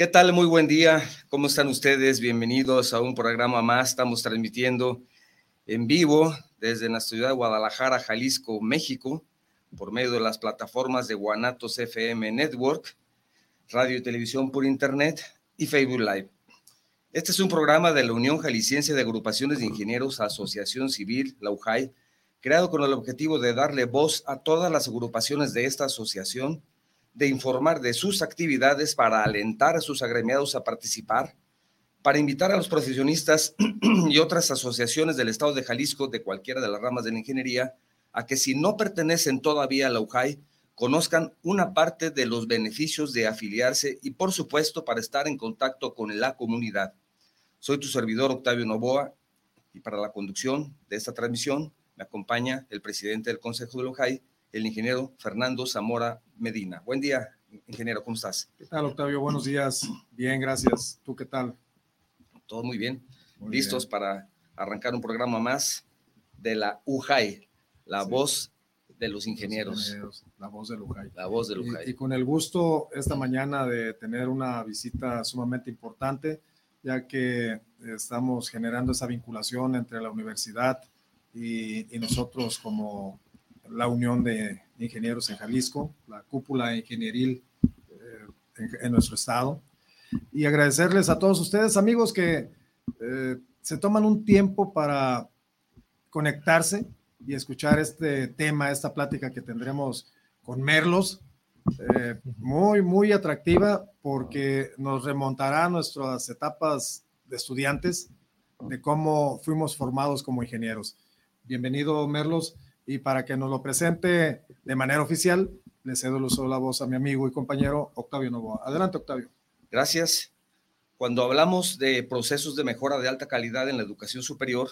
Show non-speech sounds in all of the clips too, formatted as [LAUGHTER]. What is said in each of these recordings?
¿Qué tal? Muy buen día. ¿Cómo están ustedes? Bienvenidos a un programa más. Estamos transmitiendo en vivo desde la ciudad de Guadalajara, Jalisco, México, por medio de las plataformas de Guanatos FM Network, radio y televisión por internet y Facebook Live. Este es un programa de la Unión Jalisciense de Agrupaciones de Ingenieros Asociación Civil, la UJAI, creado con el objetivo de darle voz a todas las agrupaciones de esta asociación de informar de sus actividades para alentar a sus agremiados a participar, para invitar a los profesionistas [CLEARS THROAT] y otras asociaciones del Estado de Jalisco de cualquiera de las ramas de la ingeniería a que si no pertenecen todavía a la UJAI, conozcan una parte de los beneficios de afiliarse y por supuesto para estar en contacto con la comunidad. Soy tu servidor Octavio Novoa y para la conducción de esta transmisión me acompaña el presidente del Consejo de la UJAI, el ingeniero Fernando Zamora Medina. Buen día, ingeniero, ¿cómo estás? ¿Qué tal, Octavio? Buenos días. Bien, gracias. ¿Tú qué tal? Todo muy bien. Listos para arrancar un programa más de la UJAI, la voz de los ingenieros. La voz de. La voz de UJAI. Y, y, con el gusto esta mañana de tener una visita sumamente importante, ya que estamos generando esa vinculación entre la universidad y, y nosotros como la Unión de Ingenieros en Jalisco, la cúpula ingenieril eh, en, nuestro estado. Y agradecerles a todos ustedes, amigos, que eh, se toman un tiempo para conectarse y escuchar este tema, esta plática que tendremos con Merlos. Eh, muy, muy atractiva porque nos remontará a nuestras etapas de estudiantes, de cómo fuimos formados como ingenieros. Bienvenido, Merlos y para que nos lo presente de manera oficial, le cedo el uso de la voz a mi amigo y compañero Octavio Novoa. Adelante, Octavio. Gracias. Cuando hablamos de procesos de mejora de alta calidad en la educación superior,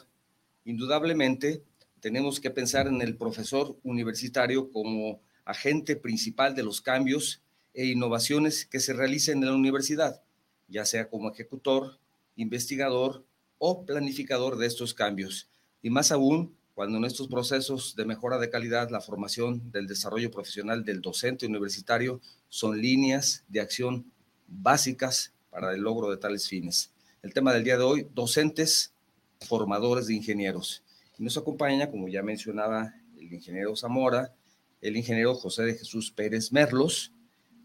indudablemente tenemos que pensar en el profesor universitario como agente principal de los cambios e innovaciones que se realicen en la universidad, ya sea como ejecutor, investigador o planificador de estos cambios. Y más aún, cuando en estos procesos de mejora de calidad, la formación del desarrollo profesional del docente universitario son líneas de acción básicas para el logro de tales fines. El tema del día de hoy, docentes formadores de ingenieros. Nos acompaña, como ya mencionaba el ingeniero Zamora, el ingeniero José de Jesús Pérez Merlos,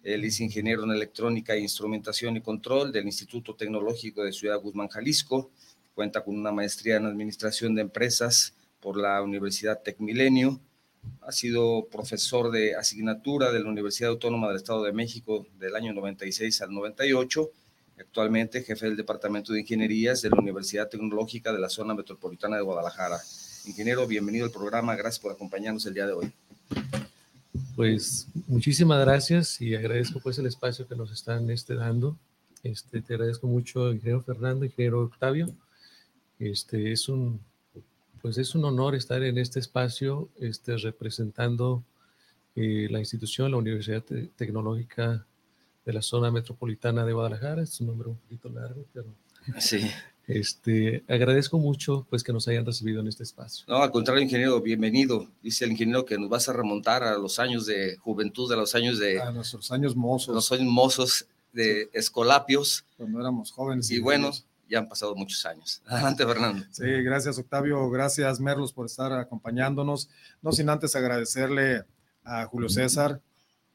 él es ingeniero en electrónica e instrumentación y control del Instituto Tecnológico de Ciudad Guzmán, Jalisco, cuenta con una maestría en administración de empresas por la Universidad Tecmilenio, ha sido profesor de asignatura de la Universidad Autónoma del Estado de México del año 96 al 98, actualmente jefe del Departamento de Ingenierías de la Universidad Tecnológica de la Zona Metropolitana de Guadalajara. Ingeniero, bienvenido al programa, gracias por acompañarnos el día de hoy. Pues muchísimas gracias y agradezco pues el espacio que nos están este, dando. Este, te agradezco mucho, ingeniero Fernando, ingeniero Octavio. Este, es un pues es un honor estar en este espacio este, representando eh, la institución, la Universidad Tecnológica de la Zona Metropolitana de Guadalajara. Es un nombre un poquito largo, pero sí. Este, agradezco mucho pues que nos hayan recibido en este espacio. No, al contrario, ingeniero, bienvenido. Dice el ingeniero que nos vas a remontar a los años de juventud, a los años de... A nuestros años mozos. Los años mozos de Escolapios. Cuando éramos jóvenes. Y, y buenos ya han pasado muchos años. [LAUGHS] Adelante, Fernando. Sí, gracias, Octavio. Gracias, Merlos, por estar acompañándonos. No sin antes agradecerle a Julio César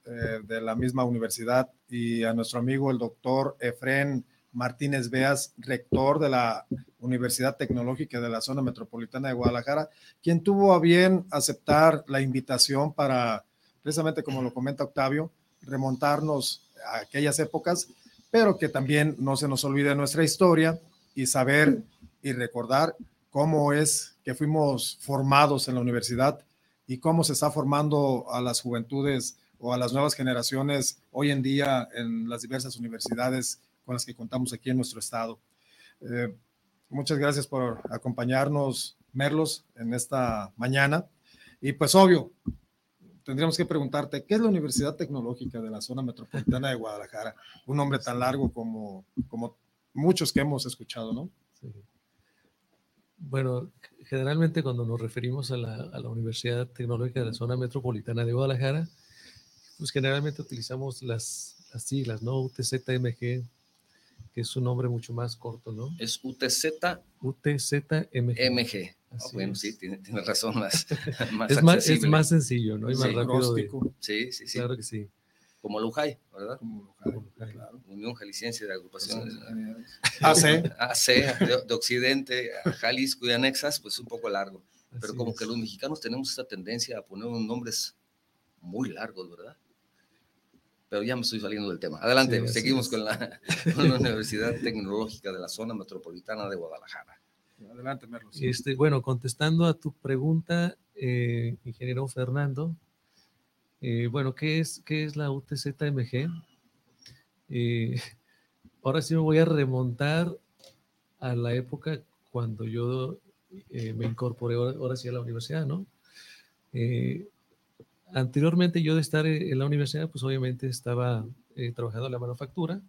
eh, de la misma universidad y a nuestro amigo, el doctor Efren Martínez Beas, rector de la Universidad Tecnológica de la Zona Metropolitana de Guadalajara, quien tuvo a bien aceptar la invitación para, precisamente como lo comenta Octavio, remontarnos a aquellas épocas pero que también no se nos olvide nuestra historia y saber y recordar cómo es que fuimos formados en la universidad y cómo se está formando a las juventudes o a las nuevas generaciones hoy en día en las diversas universidades con las que contamos aquí en nuestro estado. Eh, muchas gracias por acompañarnos, Merlos, en esta mañana. Y pues obvio, tendríamos que preguntarte, ¿qué es la Universidad Tecnológica de la Zona Metropolitana de Guadalajara? Un nombre tan largo como, como muchos que hemos escuchado, ¿no? Sí. Bueno, generalmente cuando nos referimos a la, a la, Universidad Tecnológica de la Zona Metropolitana de Guadalajara, pues generalmente utilizamos las, las siglas, ¿no? UTZMG, que es un nombre mucho más corto, ¿no? Es UTZ. UTZMG. MG. Oh, bueno, sí, tiene, tiene, razón, más, [LAUGHS] más es, más, es, más, sencillo, ¿no? Y más rápido. De... Sí, sí, sí. Claro que sí. Como Lujay, ¿verdad? Como Lujay, claro. Unión Jalisciense de Agrupaciones. AC. [LAUGHS] AC, de, de, Occidente, a Jalisco y anexas, pues un poco largo. Pero como que los mexicanos tenemos esta tendencia a poner unos nombres muy largos, ¿verdad? Pero ya me estoy saliendo del tema. Adelante, sí, seguimos con la, [LAUGHS] con la Universidad Tecnológica de la Zona Metropolitana de Guadalajara. Adelante, Merlos. Este, bueno, contestando a tu pregunta, eh, ingeniero Fernando, eh, bueno, ¿qué es, ¿qué es la UTZMG? Eh, ahora sí me voy a remontar a la época cuando yo eh, me incorporé ahora sí a la universidad, ¿no? Anteriormente yo de estar en la universidad, pues obviamente estaba eh, trabajando en la manufactura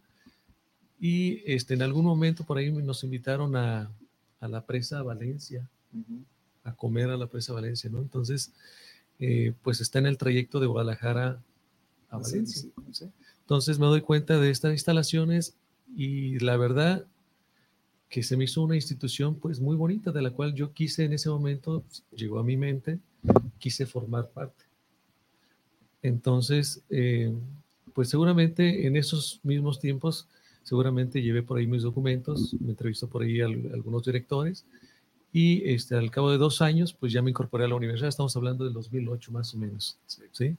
y este, en algún momento por ahí nos invitaron a, a la presa Valencia, uh -huh. a comer a la presa Valencia, ¿no? Entonces, eh, pues está en el trayecto de Guadalajara a Valencia. Sí, sí, sí. Entonces me doy cuenta de estas instalaciones y la verdad que se me hizo una institución pues muy bonita de la cual yo quise en ese momento, llegó a mi mente, quise formar parte. Entonces, eh, pues seguramente en esos mismos tiempos, seguramente llevé por ahí mis documentos, me entrevistó por ahí a, algunos directores y este, al cabo de dos años, pues ya me incorporé a la universidad, estamos hablando del 2008 más o menos, ¿sí?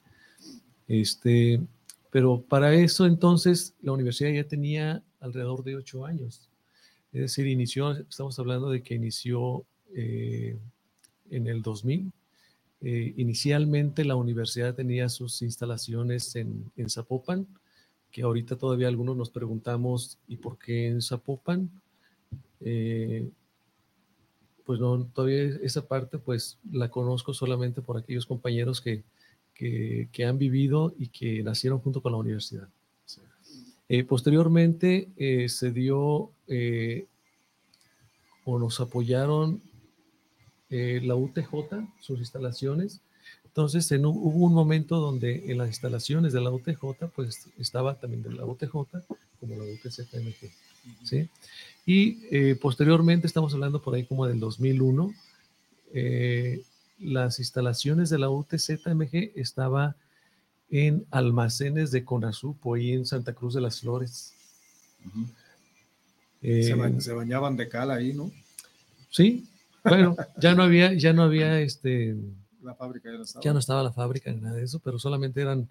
Este, pero para eso entonces la universidad ya tenía alrededor de ocho años. Es decir, inició, estamos hablando de que inició eh, en el 2000. Eh, inicialmente la universidad tenía sus instalaciones en, en, Zapopan, que ahorita todavía algunos nos preguntamos, ¿y por qué en Zapopan? Eh, pues no, todavía esa parte pues la conozco solamente por aquellos compañeros que, que, que han vivido y que nacieron junto con la universidad. Eh, posteriormente eh, se dio eh, o nos apoyaron eh, la UTJ, sus instalaciones. Entonces en, hubo un momento donde en las instalaciones de la UTJ, pues estaba también de la UTJ como la UTZMG. ¿sí? Y posteriormente, estamos hablando por ahí como del 2001, las instalaciones de la UTZMG estaba en almacenes de Conasupo, ahí en Santa Cruz de las Flores. Uh -huh. eh, se, ba se, bañaban de cal ahí, ¿no? Sí, bueno, ya no había, ya no había este. La fábrica ya no estaba. Ya no estaba la fábrica ni nada de eso, pero solamente eran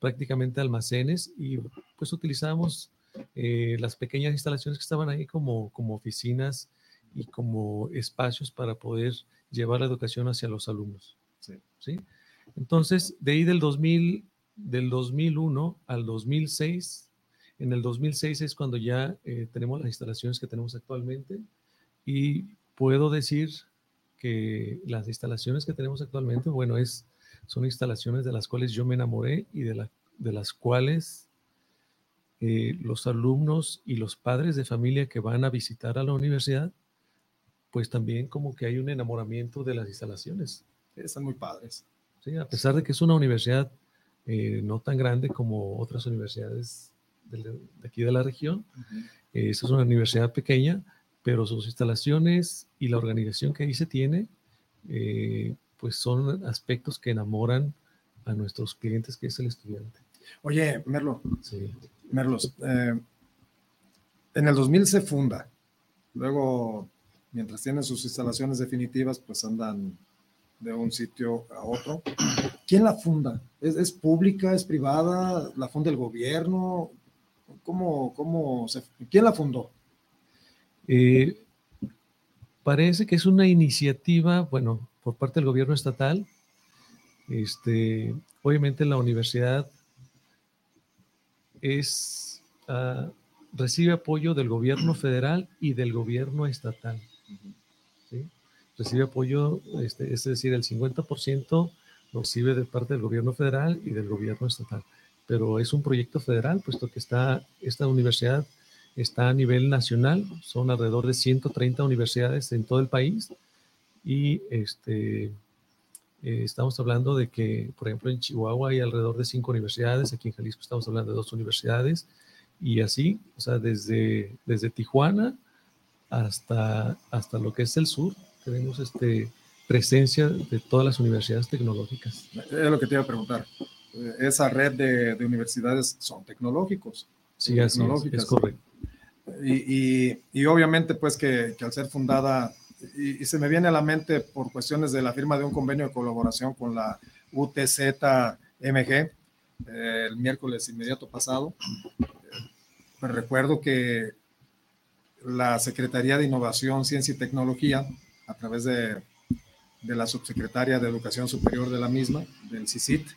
prácticamente almacenes y pues utilizábamos eh, las pequeñas instalaciones que estaban ahí como, como oficinas y como espacios para poder llevar la educación hacia los alumnos. Sí. ¿sí? Entonces, de ahí del 2000, del 2001 al 2006. En el 2006 es cuando ya eh, tenemos las instalaciones que tenemos actualmente y puedo decir que las instalaciones que tenemos actualmente, bueno, es, son instalaciones de las cuales yo me enamoré y de, la, de las cuales eh, los alumnos y los padres de familia que van a visitar a la universidad, pues también como que hay un enamoramiento de las instalaciones. Están muy padres. Sí, a pesar de que es una universidad eh, no tan grande como otras universidades de, de aquí de la región. Uh -huh. eh, es una universidad pequeña, pero sus instalaciones y la organización que ahí se tiene, eh, pues son aspectos que enamoran a nuestros clientes, que es el estudiante. Oye, Merlo. Sí. Merlos, eh, en el 2000 se funda. Luego, mientras tienen sus instalaciones definitivas, pues andan de un sitio a otro. ¿Quién la funda? ¿Es, es pública? ¿Es privada? ¿La funda el gobierno? ¿Cómo, cómo se, ¿Quién la fundó? Eh, parece que es una iniciativa, bueno, por parte del gobierno estatal. Este, obviamente la universidad es, uh, recibe apoyo del gobierno federal y del gobierno estatal. Recibe apoyo, este, es decir, el 50% lo recibe de parte del gobierno federal y del gobierno estatal. Pero es un proyecto federal, puesto que está, esta universidad está a nivel nacional, son alrededor de 130 universidades en todo el país y este, eh, estamos hablando de que, por ejemplo, en Chihuahua hay alrededor de cinco universidades, aquí en Jalisco estamos hablando de dos universidades Y así, o sea, desde, desde Tijuana hasta, hasta lo que es el sur, tenemos este, presencia de todas las universidades tecnológicas. Es lo que te iba a preguntar. Eh, esa red de, de universidades son tecnológicos. Sí, así es, es correcto. Y, y, y, obviamente, pues que, que al ser fundada, y, y, se me viene a la mente por cuestiones de la firma de un convenio de colaboración con la UTZ-MG, eh, el miércoles inmediato pasado, pues recuerdo que la Secretaría de Innovación, Ciencia y Tecnología, a través de, de la subsecretaria de Educación Superior de la misma, del CICIT,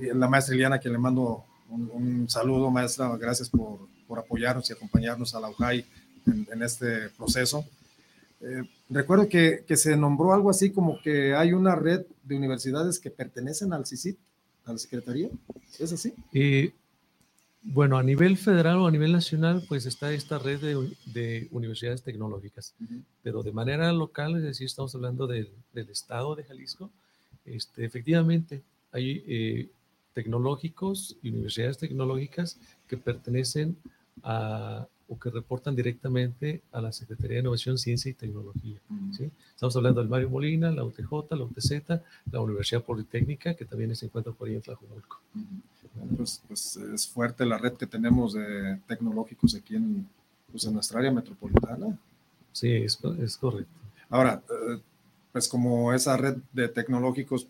eh, la maestra Iliana, que le mando un, un saludo, maestra, gracias por, por, apoyarnos y acompañarnos a la UJAI en, en este proceso. Eh, recuerdo que, que, se nombró algo así como que hay una red de universidades que pertenecen al CICIT, a la Secretaría. ¿Es así? Eh, bueno, a nivel federal o a nivel nacional, pues está esta red de, de universidades tecnológicas, uh -huh. pero de manera local, es decir, estamos hablando del, del estado de Jalisco, este, efectivamente hay eh, tecnológicos y universidades tecnológicas que pertenecen a o que reportan directamente a la Secretaría de Innovación, Ciencia y Tecnología. ¿sí? Estamos hablando del Mario Molina, la UTJ, la UTZ, la Universidad Politécnica, que también se encuentra por ahí en Tlajumulco. Pues, pues, es fuerte la red que tenemos de tecnológicos aquí en, pues, en nuestra área metropolitana. Sí, es, es correcto. Ahora, eh, pues como esa red de tecnológicos,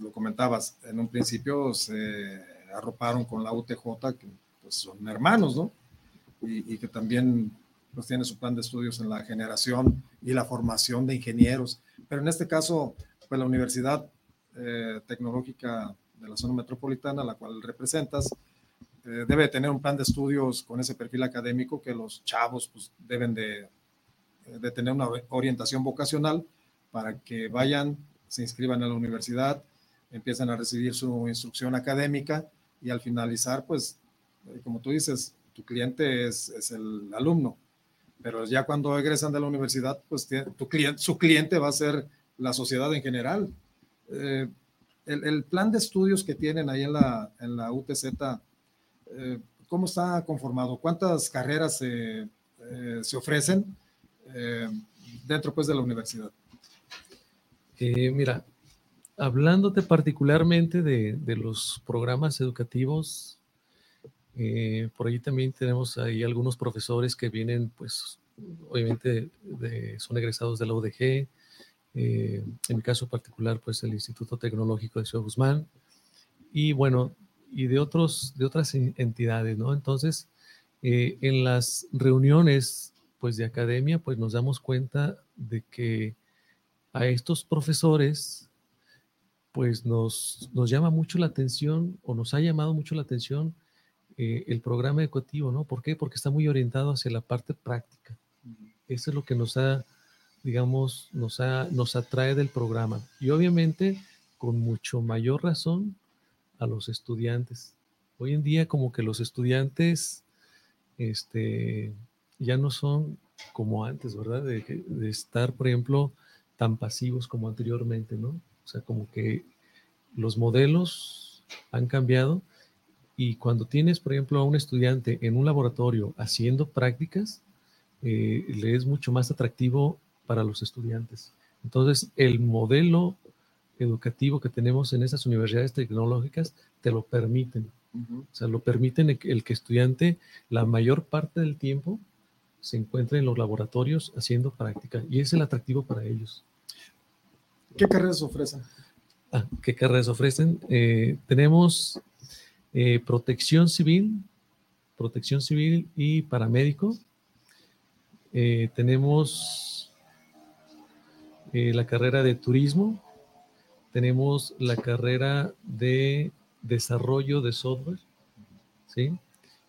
lo comentabas, en un principio se arroparon con la UTJ, que pues, son hermanos, ¿no? y, que también pues, tiene su plan de estudios en la generación y la formación de ingenieros. Pero en este caso, pues la Universidad eh, Tecnológica de la zona metropolitana, la cual representas, eh, debe tener un plan de estudios con ese perfil académico que los chavos pues, deben de, de tener una orientación vocacional para que vayan, se inscriban en la universidad, empiezan a recibir su instrucción académica y al finalizar, pues, eh, como tú dices, tu cliente es, es, el alumno, pero ya cuando egresan de la universidad, pues tu cliente, su cliente va a ser la sociedad en general. Eh, el, el, plan de estudios que tienen ahí en la, en la UTZ, eh, ¿cómo está conformado? ¿Cuántas carreras eh, se ofrecen eh, dentro pues de la universidad? Eh, mira, hablándote particularmente de, de los programas educativos eh, por ahí también tenemos ahí algunos profesores que vienen, pues, obviamente son egresados de la UDG. Eh, en mi caso particular, pues, el Instituto Tecnológico de Ciudad Guzmán. Y bueno, y de, otros, de otras entidades, ¿no? Entonces, eh, en las reuniones, pues, de academia, pues, nos damos cuenta de que a estos profesores, pues, nos, nos llama mucho la atención o nos ha llamado mucho la atención eh, el programa educativo, ¿no? ¿Por qué? Porque está muy orientado hacia la parte práctica. Eso es lo que nos ha, digamos, nos, ha, nos atrae del programa. Y obviamente, con mucho mayor razón, a los estudiantes. Hoy en día, como que los estudiantes este, ya no son como antes, ¿verdad? De, de estar, por ejemplo, tan pasivos como anteriormente, ¿no? O sea, como que los modelos han cambiado y cuando tienes, por ejemplo, a un estudiante en un laboratorio haciendo prácticas, eh, le es mucho más atractivo para los estudiantes. Entonces, el modelo educativo que tenemos en esas universidades tecnológicas te lo permiten. Uh -huh. O sea, lo permiten el, el que estudiante la mayor parte del tiempo se encuentre en los laboratorios haciendo práctica y es el atractivo para ellos. ¿Qué carreras ofrecen? Ah, ¿Qué carreras ofrecen? Eh, tenemos eh, protección civil, protección civil y paramédico. Eh, tenemos eh, la carrera de turismo, tenemos la carrera de desarrollo de software, ¿sí?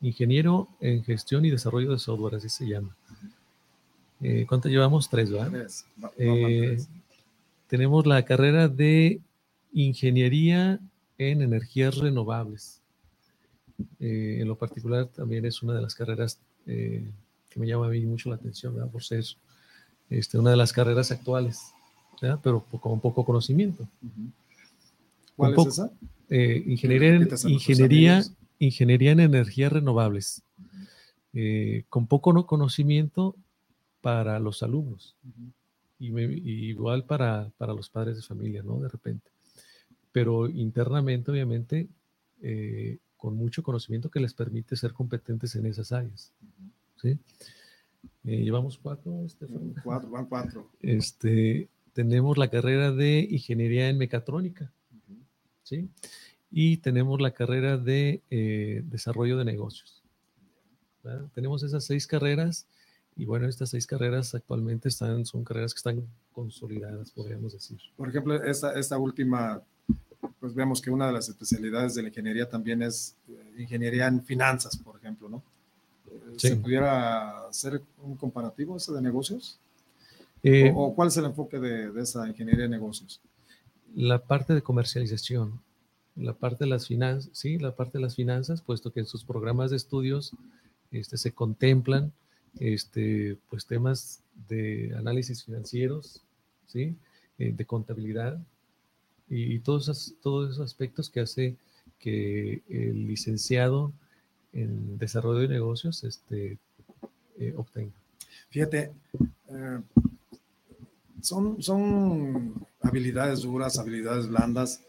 Ingeniero en gestión y desarrollo de software, así se llama. Eh, ¿Cuánto llevamos? Tres, ¿verdad? Tres. Tenemos la carrera de ingeniería en energías renovables. Eh, en lo particular también es una de las carreras eh, que me llama a mí mucho la atención, ¿verdad? por ser este, una de las carreras actuales, ¿verdad? pero con poco conocimiento. ¿Cuál poco, es esa? Eh, ingeniería, ingeniería ingeniería en energías renovables, eh, con poco no conocimiento para los alumnos y, igual para, para, los padres de familia, ¿no? De repente. Pero internamente, obviamente, eh, con mucho conocimiento que les permite ser competentes en esas áreas. ¿sí? Eh, llevamos cuatro, Estefan. Cuatro, van cuatro. Este, tenemos la carrera de ingeniería en mecatrónica, ¿sí? Y tenemos la carrera de eh, desarrollo de negocios. Tenemos esas seis carreras y bueno, estas seis carreras actualmente están, son carreras que están consolidadas, podríamos decir. Por ejemplo, esta, esta última, pues vemos que una de las especialidades de la ingeniería también es eh, ingeniería en finanzas, por ejemplo, ¿no? ¿Se pudiera hacer un comparativo ese de negocios? Eh, o, cuál es el enfoque de, esa ingeniería de negocios? La parte de comercialización, la parte de las finanzas, sí, la parte de las finanzas, puesto que en sus programas de estudios este, se contemplan este, pues temas de análisis financieros, ¿sí? Eh, de contabilidad y, todos, esos, todos esos aspectos que hace que el licenciado en desarrollo de negocios este, eh, obtenga. Fíjate, eh, son, son habilidades duras, habilidades blandas,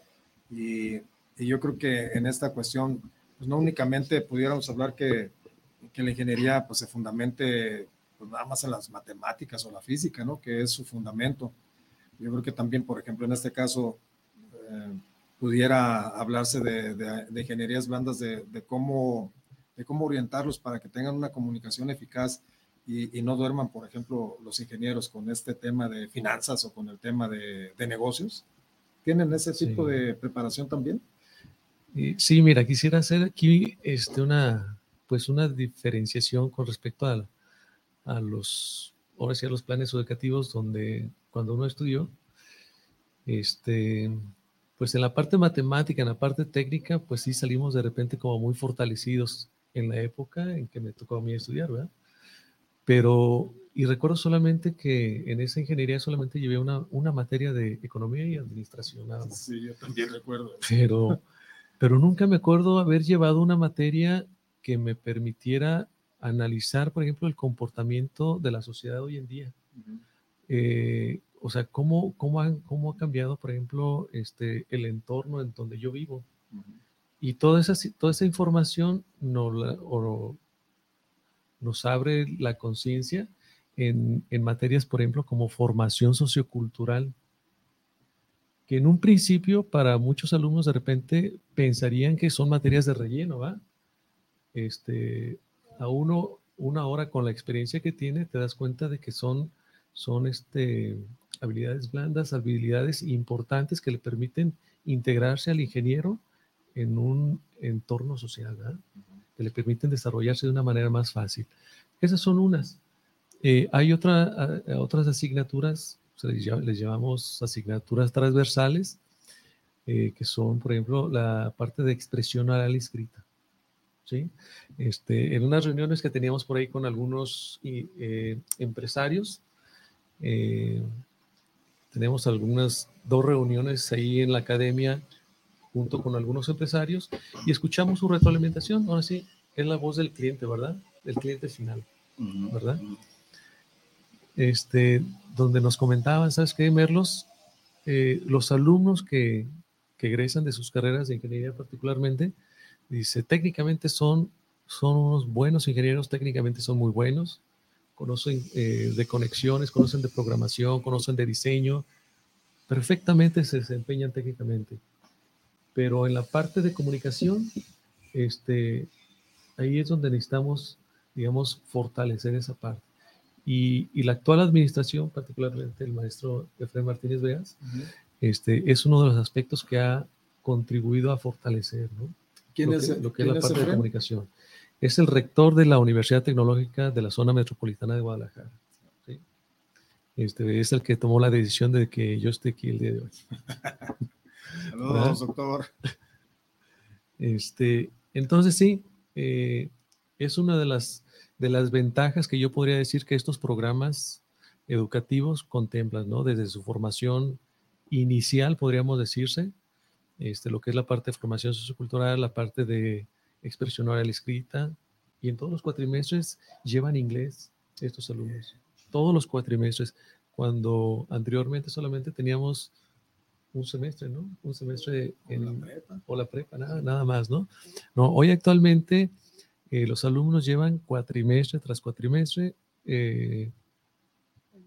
y, y, yo creo que en esta cuestión, pues no únicamente pudiéramos hablar que, que la ingeniería pues, se fundamente pues, nada más en las matemáticas o la física, ¿no? que es su fundamento. Yo creo que también, por ejemplo, en este caso, eh, pudiera hablarse de, de, de, ingenierías blandas, de, de cómo de cómo orientarlos para que tengan una comunicación eficaz y, no duerman, por ejemplo, los ingenieros con este tema de finanzas o con el tema de, negocios? ¿Tienen ese tipo de preparación también? Sí, mira, quisiera hacer aquí este, una, pues una diferenciación con respecto a, a los, ahora sí, a los planes educativos donde cuando uno estudió, este, pues en la parte matemática, en la parte técnica, pues sí salimos de repente como muy fortalecidos en la época en que me tocó a mí estudiar, ¿verdad? Pero, y recuerdo solamente que en esa ingeniería solamente llevé una, una materia de economía y administración, nada más. Sí, yo también recuerdo. Pero, pero nunca me acuerdo haber llevado una materia que me permitiera analizar, por ejemplo, el comportamiento de la sociedad hoy en día. Eh, o sea, cómo, cómo, cómo ha cambiado, por ejemplo, este, el entorno en donde yo vivo. Y toda esa, toda esa información nos, nos abre la conciencia en, en, materias, por ejemplo, como formación sociocultural, que en un principio para muchos alumnos de repente pensarían que son materias de relleno, ¿va? Este, a uno, una hora con la experiencia que tiene, te das cuenta de que son, son este, habilidades blandas, habilidades importantes que le permiten integrarse al ingeniero en un entorno social, que le permiten desarrollarse de una manera más fácil. Esas son unas. Eh, hay otra, otras asignaturas, les, llamamos asignaturas transversales, eh, que son, por ejemplo, la parte de expresión oral escrita. ¿sí? Este, en unas reuniones que teníamos por ahí con algunos eh, empresarios, tenemos algunas dos reuniones ahí en la academia junto con algunos empresarios y escuchamos su retroalimentación. Ahora sí, es la voz del cliente, ¿verdad? Del cliente final, ¿verdad? Este, donde nos comentaban, ¿sabes qué, Merlos? Eh, los alumnos que, que egresan de sus carreras de ingeniería particularmente, dice, técnicamente son, son unos buenos ingenieros, técnicamente son muy buenos, conocen eh, de conexiones, conocen de programación, conocen de diseño, perfectamente se desempeñan técnicamente pero en la parte de comunicación, este, ahí es donde necesitamos, digamos, fortalecer esa parte. Y, y la actual administración, particularmente el maestro Efraín Martínez Veas, este, es uno de los aspectos que ha contribuido a fortalecer ¿no? ¿Quién lo, es, que, lo que es la parte de comunicación. Es el rector de la Universidad Tecnológica de la zona metropolitana de Guadalajara. ¿sí? Este, es el que tomó la decisión de que yo esté aquí el día de hoy. [LAUGHS] Saludos, doctor. Este, entonces sí, eh, es una de las, de las ventajas que yo podría decir que estos programas educativos contemplan, ¿no? Desde su formación inicial, podríamos decirse, este, lo que es la parte de formación sociocultural, la parte de expresión oral escrita, y en todos los cuatrimestres llevan inglés estos alumnos. Todos los cuatrimestres, cuando anteriormente solamente teníamos un semestre, ¿no? Un semestre en o la prepa, o la prepa nada, nada más, ¿no? No, hoy actualmente eh, los alumnos llevan cuatrimestre tras cuatrimestre eh,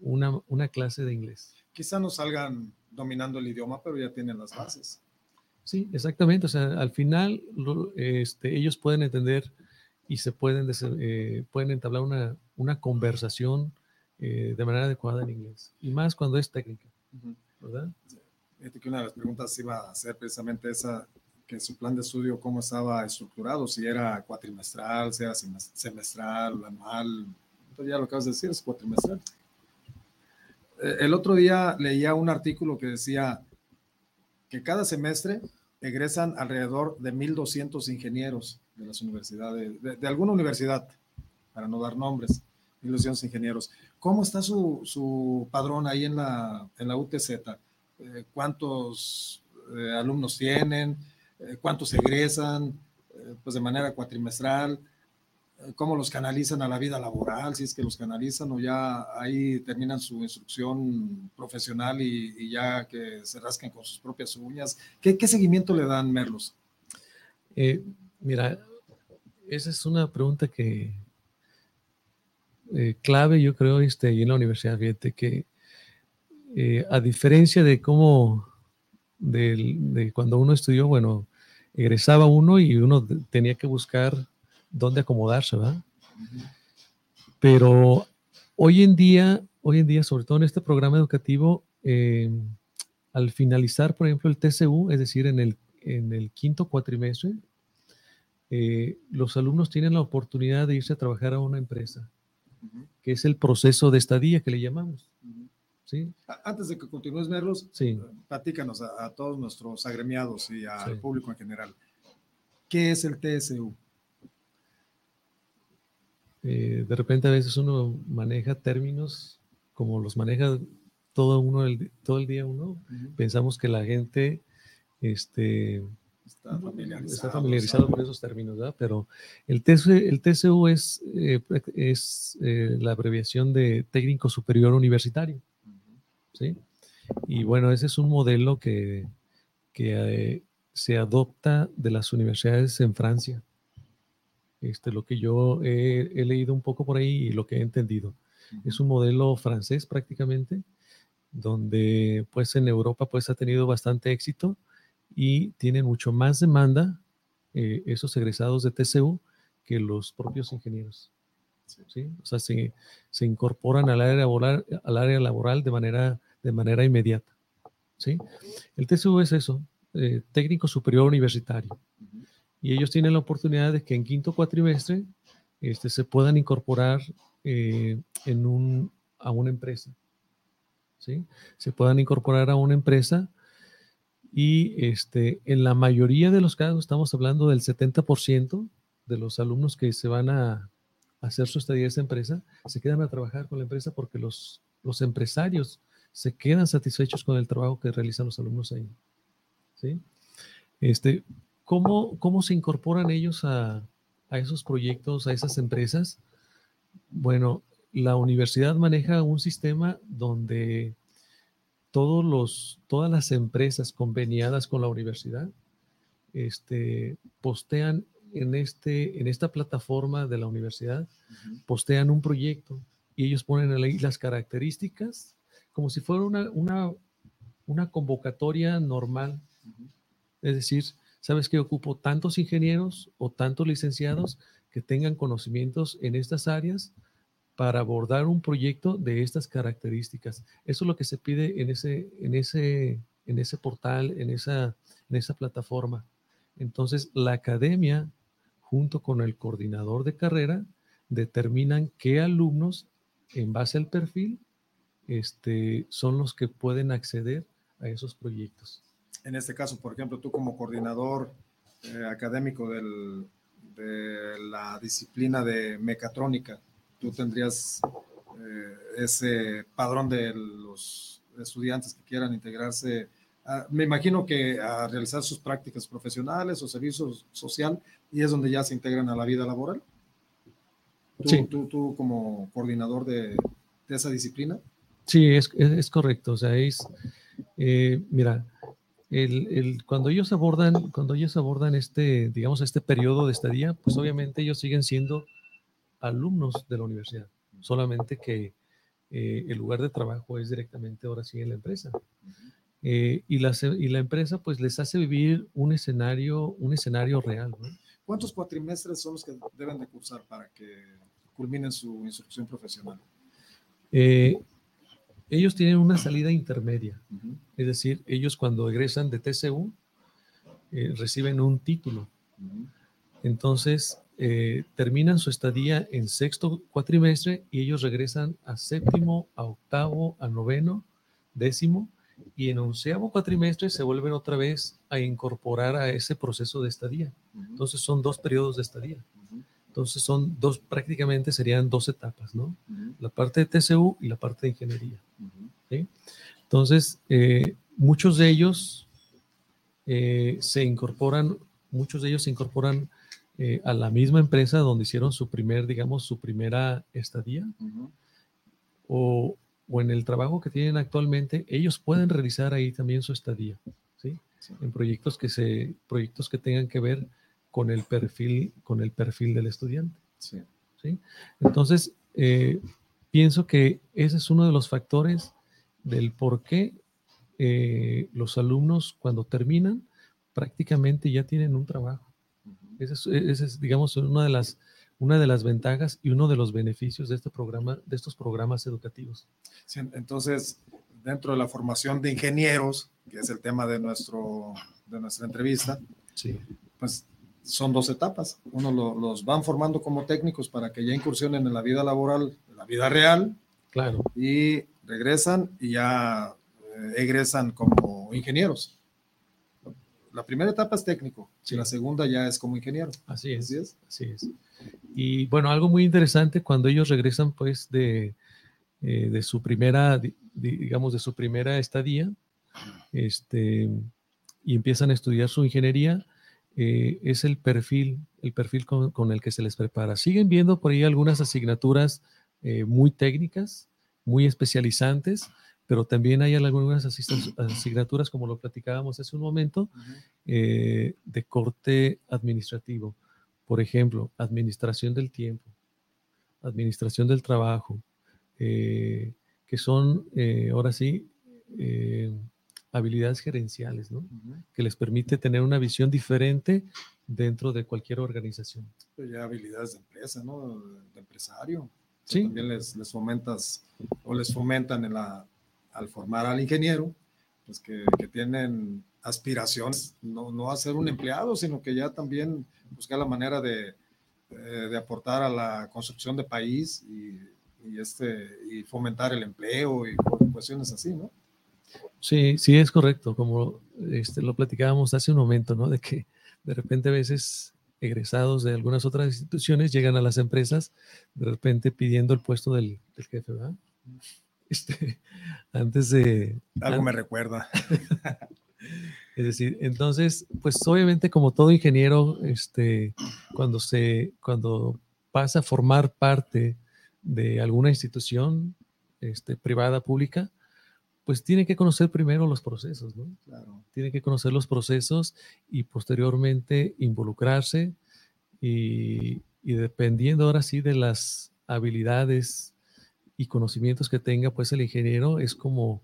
una, una clase de inglés. Quizá no salgan dominando el idioma, pero ya tienen las bases. Sí, exactamente. O sea, al final este, ellos pueden entender y se pueden, eh, pueden entablar una, una conversación de manera adecuada en inglés. Y más cuando es técnica, ¿verdad? que una de las preguntas iba a ser precisamente esa, que su plan de estudio, cómo estaba estructurado, si era cuatrimestral, si era semestral, anual. Entonces ya lo acabas de decir es cuatrimestral. Eh, el otro día leía un artículo que decía que cada semestre egresan alrededor de 1.200 ingenieros de las universidades, de, alguna universidad, para no dar nombres, 1.200 ingenieros. ¿Cómo está su, su padrón ahí en la, en la UTZ? Eh, cuántos eh, alumnos tienen, eh, cuántos egresan, pues de manera cuatrimestral, cómo los canalizan a la vida laboral, si es que los canalizan o ya ahí terminan su instrucción profesional y, ya que se rascan con sus propias uñas. ¿Qué, seguimiento le dan, Merlos? mira, esa es una pregunta que clave, yo creo, este, en la universidad, fíjate, que eh, a diferencia de cómo, de, cuando uno estudió, bueno, egresaba uno y uno tenía que buscar dónde acomodarse, ¿verdad? Pero hoy en día, hoy en día, sobre todo en este programa educativo, eh, al finalizar, por ejemplo, el TCU, es decir, en el, en el quinto cuatrimestre, eh, los alumnos tienen la oportunidad de irse a trabajar a una empresa, que es el proceso de estadía que le llamamos. Antes de que continúes, Merlos, sí. platícanos a, todos nuestros agremiados y al público en general. ¿Qué es el TSU? Eh, de repente a veces uno maneja términos como los maneja todo uno el, todo el día uno. Pensamos que la gente este, está familiarizado, está familiarizado con esos términos, ¿verdad? Pero el, TCU, el TCU es, eh, es eh, la abreviación de técnico superior universitario. ¿sí? Y bueno, ese es un modelo que, eh, se adopta de las universidades en Francia. Este, lo que yo he, leído un poco por ahí y lo que he entendido. Es un modelo francés prácticamente, donde pues en Europa pues ha tenido bastante éxito y tienen mucho más demanda eh, esos egresados de TCU que los propios ingenieros. ¿sí? O sea, se, se, incorporan al área, laboral, al área laboral de manera, de manera inmediata. ¿sí? El TSU es eso, eh, técnico superior universitario. Y ellos tienen la oportunidad de que en quinto cuatrimestre este, se puedan incorporar eh, en un, a una empresa. ¿sí? Se puedan incorporar a una empresa y este, en la mayoría de los casos estamos hablando del 70% de los alumnos que se van a hacer su estadía en esa empresa, se quedan a trabajar con la empresa porque los, los empresarios se quedan satisfechos con el trabajo que realizan los alumnos ahí. ¿sí? Este, ¿cómo, ¿Cómo se incorporan ellos a, a esos proyectos, a esas empresas? Bueno, la universidad maneja un sistema donde todos los, todas las empresas conveniadas con la universidad este, postean en, este, en esta plataforma de la universidad, postean un proyecto y ellos ponen ahí las características como si fuera una, una, una convocatoria normal. Es decir, sabes que ocupo tantos ingenieros o tantos licenciados que tengan conocimientos en estas áreas para abordar un proyecto de estas características. Eso es lo que se pide en ese, en ese, en ese portal, en esa, en esa plataforma. Entonces, la academia junto con el coordinador de carrera, determinan qué alumnos, en base al perfil, este, son los que pueden acceder a esos proyectos. En este caso, por ejemplo, tú como coordinador eh, académico del, de la disciplina de mecatrónica, tú tendrías eh, ese padrón de los estudiantes que quieran integrarse ah, me imagino que a realizar sus prácticas profesionales o servicios social y es donde ya se integran a la vida laboral. ¿Tú, Sí. tú, tú como coordinador de, de esa disciplina? Sí, es, es, es correcto. O sea, es, eh, mira, el, el- cuando ellos abordan, cuando ellos abordan este, digamos, este periodo de estadía, pues obviamente ellos siguen siendo alumnos de la universidad, solamente que eh, el lugar de trabajo es directamente ahora sí en la empresa. Eh, y, la, y la empresa pues les hace vivir un escenario, un escenario real, ¿no? ¿Cuántos cuatrimestres son los que deben de cursar para que culminen su instrucción profesional? Eh, ellos tienen una salida intermedia. Es decir, ellos cuando egresan de TCU eh, reciben un título. Entonces, eh, terminan su estadía en sexto cuatrimestre y ellos regresan a séptimo, a octavo, a noveno, décimo, y en onceavo cuatrimestre se vuelven otra vez a incorporar a ese proceso de estadía. Entonces, son dos periodos de estadía. Entonces, son dos, prácticamente serían dos etapas, ¿no? La parte de TCU y la parte de ingeniería. ¿sí? Entonces, eh, muchos de ellos eh, se incorporan, muchos de ellos se incorporan eh, a la misma empresa donde hicieron su primer, digamos, su primera estadía o, o en el trabajo que tienen actualmente, ellos pueden realizar ahí también su estadía, ¿sí? Sí. En proyectos que se, proyectos que tengan que ver con el perfil, con el perfil del estudiante. Sí. ¿sí? Entonces, eh, pienso que ese es uno de los factores del por qué eh, los alumnos cuando terminan prácticamente ya tienen un trabajo. Esa es, esa es, digamos, una de, las, una de las ventajas y uno de los beneficios de, este programa, de estos programas educativos. Sí, entonces, dentro de la formación de ingenieros, que es el tema de, nuestro, de nuestra entrevista, Sí, pues son dos etapas. Uno lo- los van formando como técnicos para que ya incursionen en la vida laboral, en la vida real, claro, y regresan y ya eh, egresan como ingenieros. La primera etapa es técnico, Sí. y la segunda ya es como ingeniero. así es. Así es. Así es. Y bueno, algo muy interesante cuando ellos regresan pues de, eh, de su primera, di- di- digamos, de su primera estadía, este, y empiezan a estudiar su ingeniería, eh, es el perfil, el perfil con, con el que se les prepara. Siguen viendo por ahí algunas asignaturas eh, muy técnicas, muy especializantes, pero también hay algunas asignaturas, como lo platicábamos hace un momento, eh, de corte administrativo. Por ejemplo, administración del tiempo, administración del trabajo, que son, ahora sí, habilidades gerenciales, ¿no? Que les permite tener una visión diferente dentro de cualquier organización. Pero ya habilidades de empresa, ¿no? De empresario. O sea, Sí. También les, les fomentas o les fomentan en la, al formar al ingeniero, pues que, que tienen aspiraciones, no, no a ser un empleado, sino que ya también buscar la manera de, eh, de aportar a la construcción de país y, y este, y fomentar el empleo y cuestiones así, ¿no? Sí, sí, es correcto, como este, lo platicábamos hace un momento, ¿no? De que de repente a veces egresados de algunas otras instituciones llegan a las empresas de repente pidiendo el puesto del, del jefe, ¿verdad? [LAUGHS] Este, antes de... Algo me recuerda. [LAUGHS] Es decir, entonces, pues obviamente como todo ingeniero, este, cuando se, cuando pasa a formar parte de alguna institución, este, privada, pública, pues tiene que conocer primero los procesos, ¿no? Claro. Tiene que conocer los procesos y posteriormente involucrarse y, y dependiendo ahora sí de las habilidades y conocimientos que tenga, pues el ingeniero es como,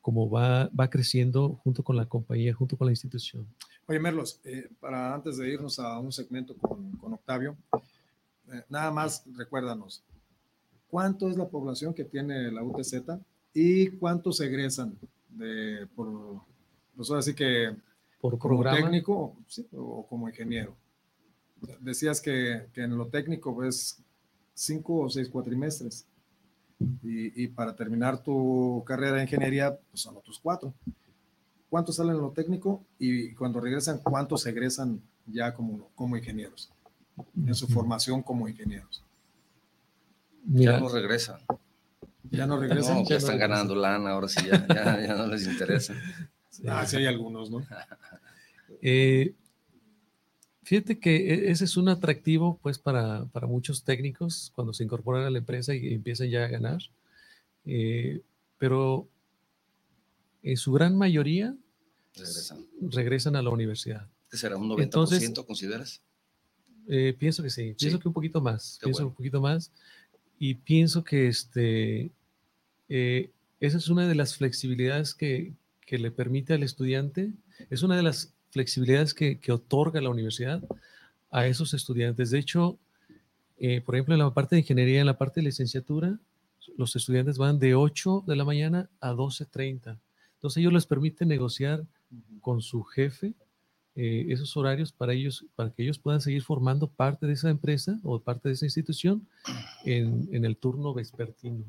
como va, va creciendo junto con la compañía, junto con la institución. Oye, Merlos, eh, para antes de irnos a un segmento con, con Octavio, eh, nada más recuérdanos, ¿cuánto es la población que tiene la UTZ y cuántos egresan de, por, pues ahora sí que Por como programa, técnico sí, o como ingeniero? Decías que, que en lo técnico ves cinco o seis cuatrimestres y, y para terminar tu carrera de ingeniería pues son otros cuatro. ¿Cuántos salen en lo técnico y cuando regresan, cuántos egresan ya como, como ingenieros, en su formación como ingenieros? mira, Ya no regresan. Ya no No, regresan. ya ya no están ganando lana, ahora sí, ya, ya, ya no les interesa. [LAUGHS] Ah, sí hay algunos, ¿no? [LAUGHS] Eh, fíjate que e, ese es un atractivo, pues, para, para, muchos técnicos cuando se incorporan a la empresa y empiezan ya a ganar. Eh, pero en su gran mayoría regresan, regresan a la universidad. ¿Qué será? ¿Un 90% Entonces, consideras? Eh, pienso que sí, pienso que un poquito más, pienso un poquito más. Y pienso que este, eh, esa es una de las flexibilidades que, que, le permite al estudiante, es una de las flexibilidades que, que otorga la universidad a esos estudiantes. De hecho, eh, por ejemplo, en la parte de ingeniería, en la parte de licenciatura, los estudiantes van de 8 de la mañana a 12.30. Entonces ellos les permite negociar con su jefe eh, esos horarios para ellos, para que ellos puedan seguir formando parte de esa empresa o parte de esa institución en, en el turno vespertino,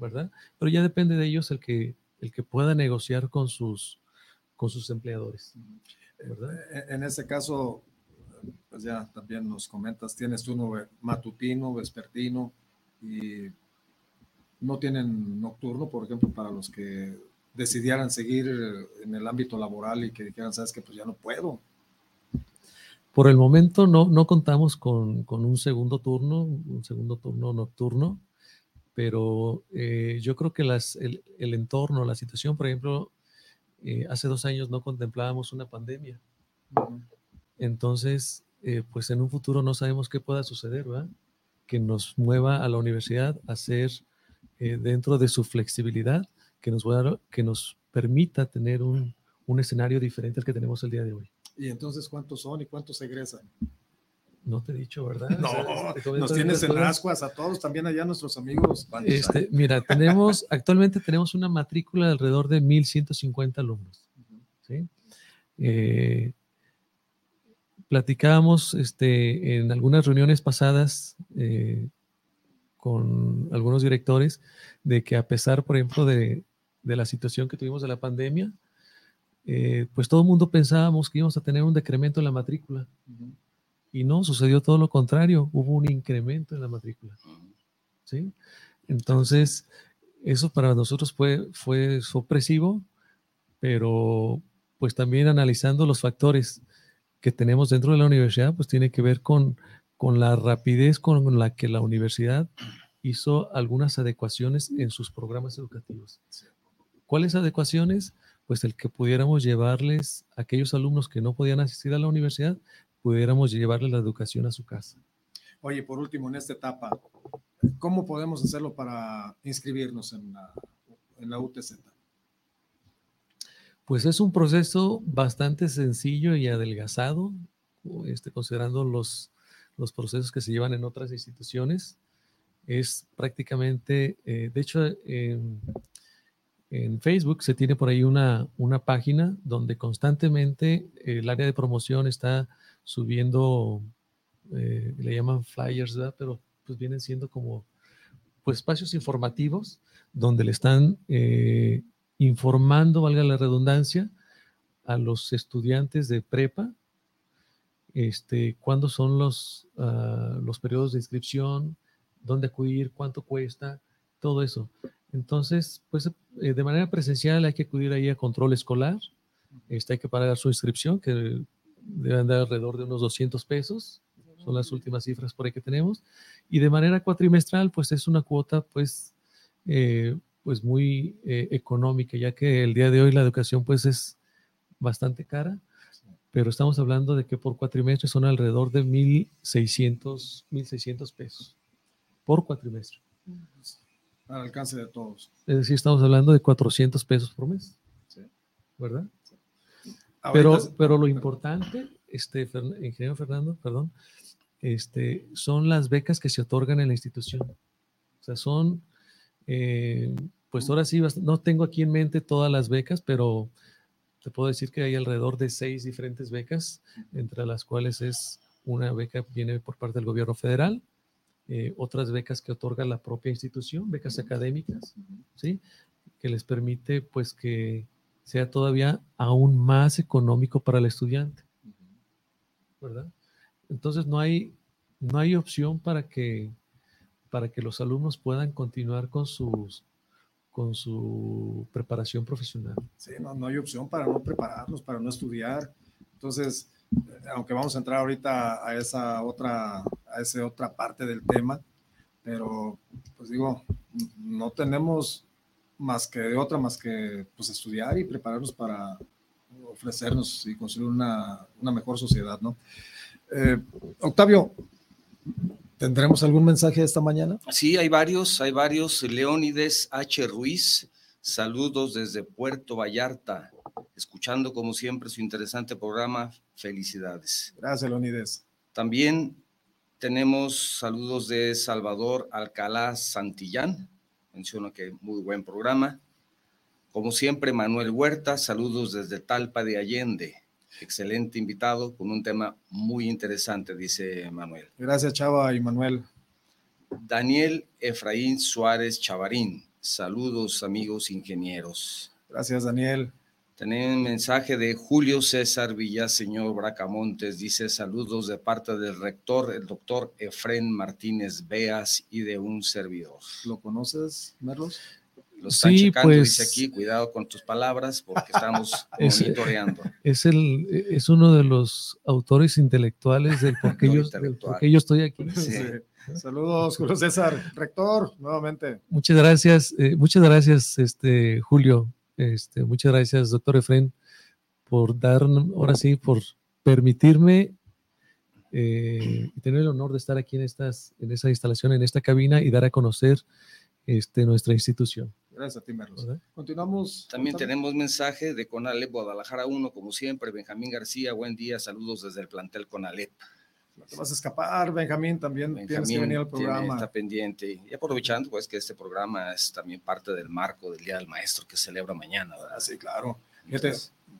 ¿verdad? Pero ya depende de ellos el que, el que pueda negociar con sus, con sus empleadores. ¿verdad? E, en ese caso, pues ya también nos comentas, tienes turno matutino, vespertino y no tienen nocturno, por ejemplo, para los que decidieran seguir en el ámbito laboral y que dijeran, sabes que pues ya no puedo. Por el momento no, no contamos con, con un segundo turno, un segundo turno nocturno, pero eh, yo creo que las, el, el, entorno, la situación, por ejemplo, eh, hace dos años no contemplábamos una pandemia. Entonces, eh, pues en un futuro no sabemos qué pueda suceder, ¿verdad? Que nos mueva a la universidad a ser, dentro de su flexibilidad, que nos, que nos permita tener un, un, escenario diferente al que tenemos el día de hoy. ¿Y entonces cuántos son y cuántos egresan? No te he dicho, ¿verdad? No, nos tienes en ascuas a todos, también allá nuestros amigos. Este, mira, tenemos, [LAUGHS] actualmente tenemos una matrícula de alrededor de 1.150 alumnos. ¿sí? Eh, platicábamos este, en algunas reuniones pasadas eh, con algunos directores de que a pesar, por ejemplo, de, de la situación que tuvimos de la pandemia, eh, pues todo el mundo pensábamos que íbamos a tener un decremento en la matrícula. Y no, sucedió todo lo contrario, hubo un incremento en la matrícula. ¿Sí? Entonces, eso para nosotros fue, fue sorpresivo, pero pues también analizando los factores que tenemos dentro de la universidad, pues tiene que ver con, con la rapidez con la que la universidad hizo algunas adecuaciones en sus programas educativos. ¿Cuáles adecuaciones? Pues el que pudiéramos llevarles a aquellos alumnos que no podían asistir a la universidad, pudiéramos llevarles la educación a su casa. Oye, por último, en esta etapa, ¿cómo podemos hacerlo para inscribirnos en la, en la UTZ? Pues es un proceso bastante sencillo y adelgazado, este, considerando los, los procesos que se llevan en otras instituciones. Es prácticamente, eh, de hecho, en Facebook se tiene por ahí una, una página donde constantemente el área de promoción está subiendo, eh, le llaman flyers, pero pues vienen siendo como pues espacios informativos donde le están eh, informando, valga la redundancia, a los estudiantes de prepa, este, cuándo son los, uh, los periodos de inscripción, dónde acudir, cuánto cuesta, todo eso. Entonces, pues eh, de manera presencial hay que acudir ahí a control escolar, este, hay que pagar su inscripción, que debe andar alrededor de unos 200 pesos, son las últimas cifras por ahí que tenemos, y de manera cuatrimestral, pues es una cuota, pues, eh, pues muy eh, económica, ya que el día de hoy la educación, pues, es bastante cara, pero estamos hablando de que por cuatrimestre son alrededor de 1.600, 1.600 pesos por cuatrimestre al alcance de todos. Es decir, estamos hablando de 400 pesos por mes. ¿Verdad? Pero, pero lo importante, este, ingeniero Fernando, perdón, este, son las becas que se otorgan en la institución. O sea, son, eh, pues ahora sí, no tengo aquí en mente todas las becas, pero te puedo decir que hay alrededor de seis diferentes becas, entre las cuales es una beca que viene por parte del gobierno federal, eh, otras becas que otorga la propia institución, becas académicas, ¿sí? Que les permite, pues, que sea todavía aún más económico para el estudiante, ¿verdad? Entonces, no hay, no hay opción para que, para que los alumnos puedan continuar con sus, con su preparación profesional. Sí, no, no hay opción para no prepararnos, para no estudiar. Entonces, aunque vamos a entrar ahorita a esa otra, a esa otra parte del tema, pero pues digo, no tenemos más que de otra, más que pues estudiar y prepararnos para ofrecernos y construir una, una mejor sociedad, ¿no? Eh, Octavio, ¿tendremos algún mensaje esta mañana? Sí, hay varios, hay varios. Leónides H. Ruiz, saludos desde Puerto Vallarta, escuchando como siempre su interesante programa. Felicidades. Gracias, Leónides. También tenemos saludos de Salvador Alcalá Santillán, menciona que muy buen programa. Como siempre, Manuel Huerta, saludos desde Talpa de Allende. Excelente invitado con un tema muy interesante, dice Manuel. Gracias, Chava y Manuel. Daniel Efraín Suárez Chavarín, saludos amigos ingenieros. Gracias, Daniel. Tenemos un mensaje de Julio César Villaseñor Bracamontes. Dice saludos de parte del rector, el doctor Efren Martínez Beas y de un servidor. ¿Lo conoces, Merlos? Lo están checando, pues, dice aquí, cuidado con tus palabras porque [LAUGHS] estamos monitoreando. Es, el, es uno de los autores intelectuales del por qué, yo, yo, estoy aquí. Saludos, Julio César, rector, nuevamente. Muchas gracias, eh, muchas gracias, este, Julio, este, muchas gracias, doctor Efren, por dar, ahora sí, por permitirme eh, tener el honor de estar aquí en, estas, en esa instalación, en esta cabina y dar a conocer este, nuestra institución. Gracias a ti, Merlos. Continuamos. También tenemos mensaje de Conalep Guadalajara 1, como siempre, Benjamín García, buen día, saludos desde el plantel Conalep. No te vas a escapar, Benjamín, también Benjamín tienes que venir al programa. Está pendiente. Y aprovechando, pues, que este programa es también parte del marco del Día del Maestro que celebra mañana, ¿verdad? Sí, claro.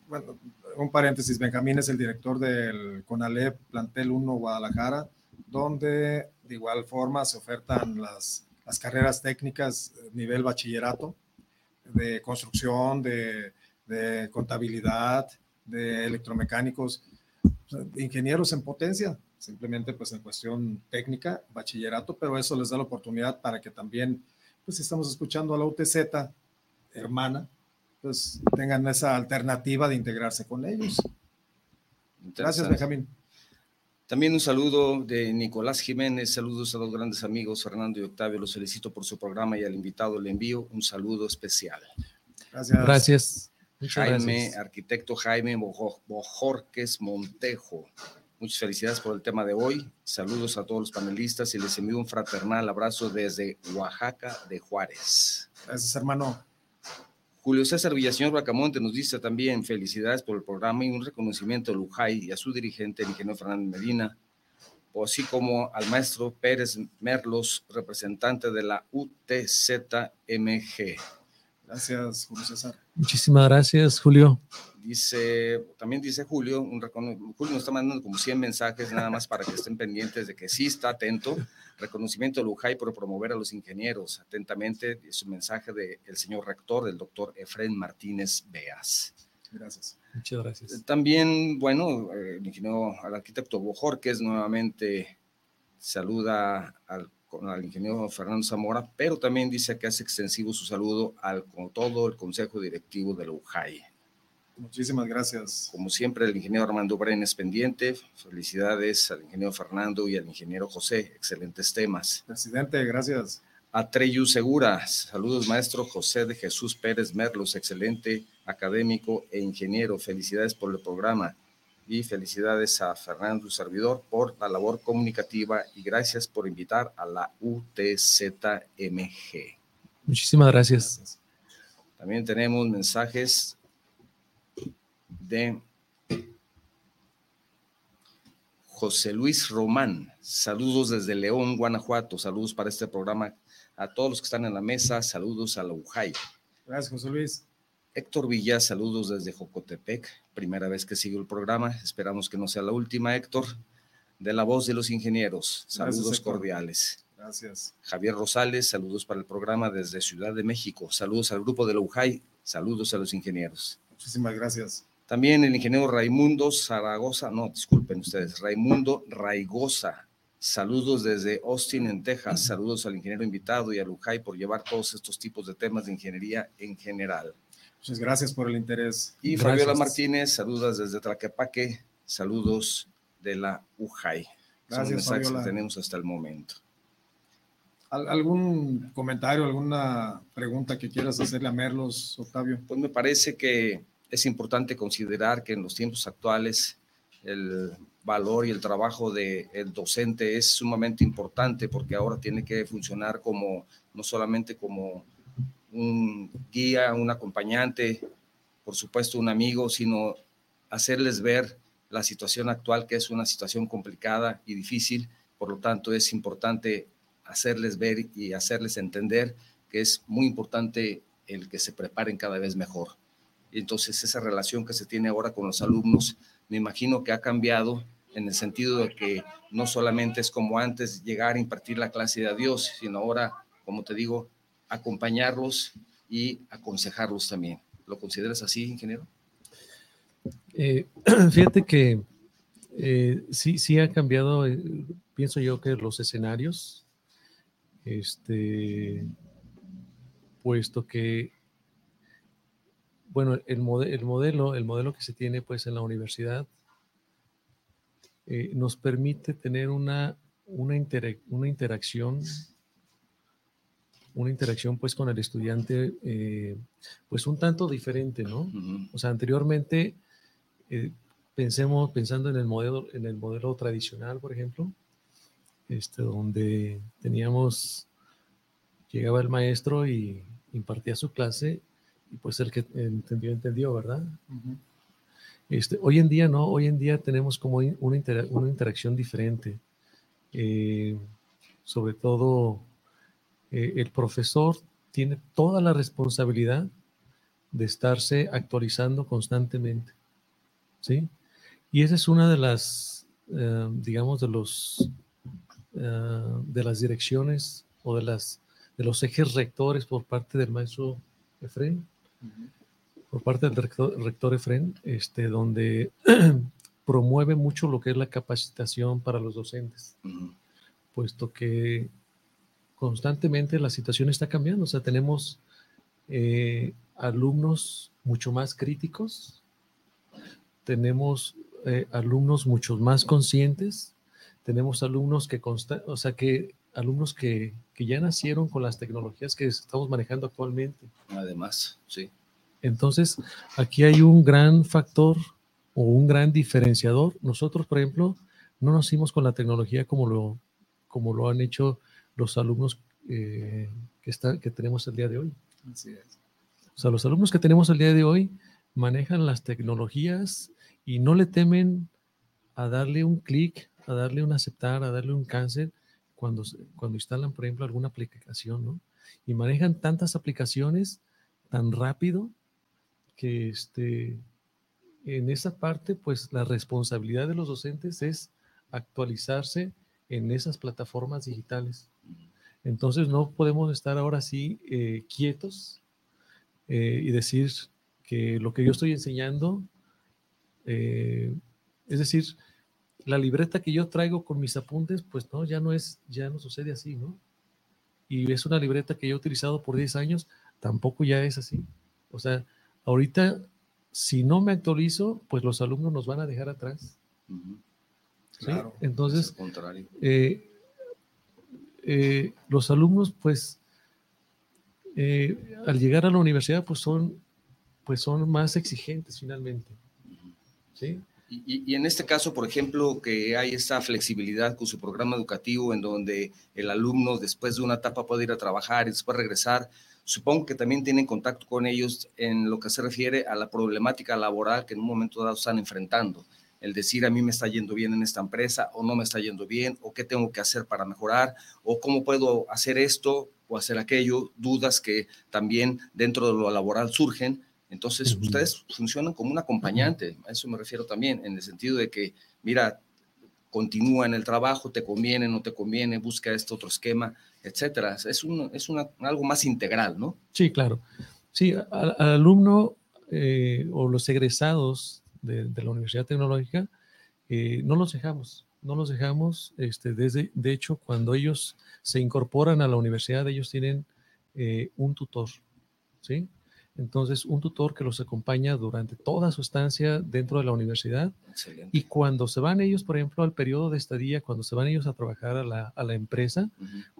bueno, un paréntesis, Benjamín es el director del CONALEP Plantel 1 Guadalajara, donde de igual forma se ofertan las, las carreras técnicas nivel bachillerato, de construcción, de, de contabilidad, de electromecánicos, ingenieros en potencia, simplemente pues en cuestión técnica, bachillerato, pero eso les da la oportunidad para que también, pues si estamos escuchando a la UTZ, hermana, pues tengan esa alternativa de integrarse con ellos. Gracias, Benjamín. También un saludo de Nicolás Jiménez, saludos a los grandes amigos Fernando y Octavio, los felicito por su programa y al invitado le envío un saludo especial. Gracias. Gracias. Jaime, arquitecto Jaime Bojorques Montejo, Muchas felicidades por el tema de hoy. Saludos a todos los panelistas y les envío un fraternal abrazo desde Oaxaca de Juárez. Gracias, hermano. Julio César Villaseñor Bracamonte nos dice también felicidades por el programa y un reconocimiento a Lujay y a su dirigente, el ingeniero Fernando Medina, así como al maestro Pérez Merlos, representante de la UTZMG. Gracias, Julio César. Muchísimas gracias, Julio. Dice, también dice Julio, un Julio nos está mandando como 100 mensajes nada más para que estén pendientes de que sí está atento. Reconocimiento de Lujay por promover a los ingenieros. Atentamente, es un mensaje del señor rector, del doctor Efren Martínez Beas. Gracias. Muchas gracias. También, bueno, el ingeniero, al arquitecto Bojor, que es nuevamente saluda al, al, ingeniero Fernando Zamora, pero también dice que hace extensivo su saludo al con todo el consejo directivo de la UJAI. Muchísimas gracias. Como siempre, el ingeniero Armando Brenes pendiente. Felicidades al ingeniero Fernando y al ingeniero José. Excelentes temas. Presidente, gracias. Atreyu Segura. Saludos, maestro José de Jesús Pérez Merlos. Excelente académico e ingeniero. Felicidades por el programa. Y felicidades a Fernando, servidor, por la labor comunicativa y gracias por invitar a la UTZMG. Muchísimas gracias. También tenemos mensajes de José Luis Román. Saludos desde León, Guanajuato. Saludos para este programa a todos los que están en la mesa. Saludos a la UJAI. Gracias, José Luis. Héctor Villa, saludos desde Jocotepec. Primera vez que sigo el programa. Esperamos que no sea la última, Héctor. De la voz de los ingenieros. Saludos cordiales. Gracias. Javier Rosales, saludos para el programa desde Ciudad de México. Saludos al grupo de la UJAI. Saludos a los ingenieros. Muchísimas gracias. También el ingeniero Raimundo Zaragoza, no, disculpen ustedes, Raimundo Raigosa. Saludos desde Austin, en Texas. Saludos al ingeniero invitado y a Lujay por llevar todos estos tipos de temas de ingeniería en general. Muchas gracias por el interés. Y Fabiola Martínez, saludos desde Tlaquepaque. Saludos de la UJAI. Gracias, Son mensajes que tenemos hasta el momento. ¿Algún comentario, alguna pregunta que quieras hacerle a Merlos, Octavio? Pues me parece que es importante considerar que en los tiempos actuales el valor y el trabajo del docente es sumamente importante porque ahora tiene que funcionar como no solamente como un guía, un acompañante, por supuesto un amigo, sino hacerles ver la situación actual, que es una situación complicada y difícil. Por lo tanto, es importante hacerles ver y hacerles entender que es muy importante el que se preparen cada vez mejor. Y entonces esa relación que se tiene ahora con los alumnos, me imagino que ha cambiado en el sentido de que no solamente es como antes llegar a impartir la clase de Dios, sino ahora, como te digo, acompañarlos y aconsejarlos también. ¿Lo consideras así, ingeniero? Eh, [CLEARS THROAT] fíjate que eh, sí, sí ha cambiado, eh, pienso yo que los escenarios, este, puesto que, bueno, el, el, modelo, el modelo que se tiene pues en la universidad nos permite tener una, una, una interacción una interacción pues con el estudiante eh, pues un tanto diferente, ¿no? O sea, anteriormente eh, pensemos pensando en el modelo en el modelo tradicional, por ejemplo, este donde teníamos llegaba el maestro y impartía su clase y pues el que entendió entendió, ¿verdad? Este, hoy en día no, hoy en día tenemos como una, una interacción diferente. Eh, sobre todo eh, el profesor tiene toda la responsabilidad de estarse actualizando constantemente. ¿Sí? Y esa es una de las, eh, digamos, de los, eh, de las direcciones o de, las, de los ejes rectores por parte del maestro Efren, por parte del rector, rector Efren, este, donde [CLEARS THROAT] promueve mucho lo que es la capacitación para los docentes, puesto que constantemente la situación está cambiando. O sea, tenemos eh, alumnos mucho más críticos, tenemos eh, alumnos mucho más conscientes, tenemos alumnos que o sea, que alumnos que, que, ya nacieron con las tecnologías que estamos manejando actualmente. Además, sí. Entonces, aquí hay un gran factor o un gran diferenciador. Nosotros, por ejemplo, no nacimos con la tecnología como lo, como lo han hecho los alumnos eh, que, está, que tenemos el día de hoy. Así es. O sea, los alumnos que tenemos el día de hoy manejan las tecnologías y no le temen a darle un clic, a darle un aceptar, a darle un cáncer cuando, cuando instalan, por ejemplo, alguna aplicación, ¿no? Y manejan tantas aplicaciones tan rápido que este, en esa parte, pues la responsabilidad de los docentes es actualizarse en esas plataformas digitales. Entonces no podemos estar ahora sí eh, quietos eh, y decir que lo que yo estoy enseñando, eh, es decir, la libreta que yo traigo con mis apuntes, pues no, ya no es, ya no sucede así, ¿no? Y es una libreta que yo he utilizado por 10 años, tampoco ya es así. O sea, ahorita, si no me actualizo, pues los alumnos nos van a dejar atrás. Claro, Entonces, eh, eh, los alumnos, pues, eh, al llegar a la universidad, pues son, pues son más exigentes finalmente. ¿sí? Y, y, en este caso, por ejemplo, que hay esa flexibilidad con su programa educativo en donde el alumno después de una etapa puede ir a trabajar y después regresar, supongo que también tienen contacto con ellos en lo que se refiere a la problemática laboral que en un momento dado están enfrentando el decir a mí me está yendo bien en esta empresa o no me está yendo bien o qué tengo que hacer para mejorar o cómo puedo hacer esto o hacer aquello, dudas que también dentro de lo laboral surgen. Entonces, ustedes funcionan como un acompañante, a eso me refiero también, en el sentido de que, mira, continúa en el trabajo, te conviene, no te conviene, busca este otro esquema, etcétera. Es, un, es una, algo más integral, ¿no? Sí, claro. Sí, al, alumno eh, o los egresados de, la Universidad Tecnológica, eh, no los dejamos. no los dejamos. Este, desde, de hecho, cuando ellos se incorporan a la universidad, ellos tienen eh, un tutor, ¿sí? Entonces, un tutor que los acompaña durante toda su estancia dentro de la universidad. Y cuando se van ellos, por ejemplo, al periodo de estadía, cuando se van ellos a trabajar a la, a la empresa,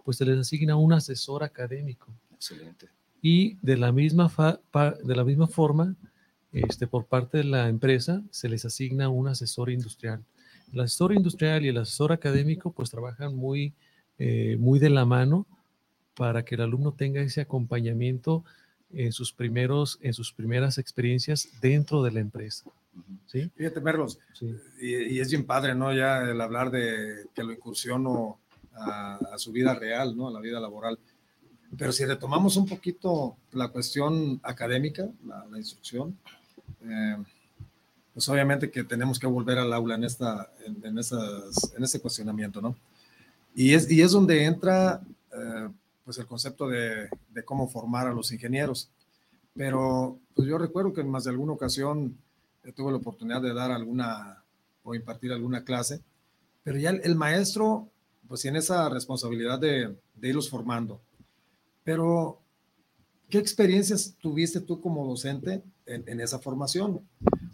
pues se les asigna un asesor académico. Excelente. Y de la misma, de la misma forma, este, por parte de la empresa, se les asigna un asesor industrial. El asesor industrial y el asesor académico pues trabajan muy, eh, muy de la mano para que el alumno tenga ese acompañamiento en sus, primeros, en sus primeras experiencias dentro de la empresa. ¿sí? Fíjate, Merlos, y, es bien padre, ¿no? Ya el hablar de que lo incursiono a, a, su vida real, ¿no? A la vida laboral. Pero si retomamos un poquito la cuestión académica, la, la instrucción, eh, pues obviamente que tenemos que volver al aula en, esta, en, esas, en ese cuestionamiento, ¿no? Y es, y es donde entra eh, pues el concepto de, de, cómo formar a los ingenieros. Pero pues yo recuerdo que en más de alguna ocasión eh, tuve la oportunidad de dar alguna o impartir alguna clase, pero ya el, maestro pues tiene esa responsabilidad de, de irlos formando. Pero, ¿qué experiencias tuviste tú como docente en, esa formación.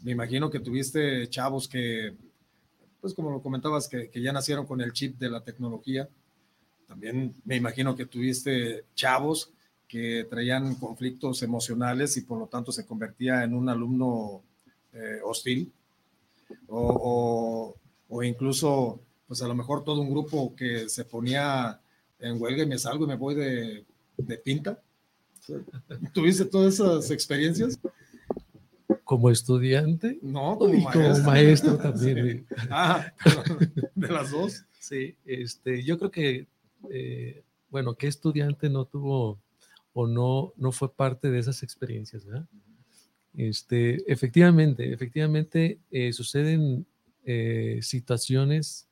Me imagino que tuviste chavos que, pues como lo comentabas, que, ya nacieron con el chip de la tecnología. También me imagino que tuviste chavos que traían conflictos emocionales y por lo tanto se convertía en un alumno eh, hostil. O, o, incluso, pues a lo mejor todo un grupo que se ponía en huelga y me salgo y me voy de, de pinta. ¿Tuviste todas esas experiencias? como estudiante no, como y maestro. como maestro también. Ah, de las dos. Sí, este, yo creo que, eh, bueno, ¿qué estudiante no tuvo o no, no fue parte de esas experiencias? ¿verdad? Este, efectivamente, efectivamente eh, suceden eh, situaciones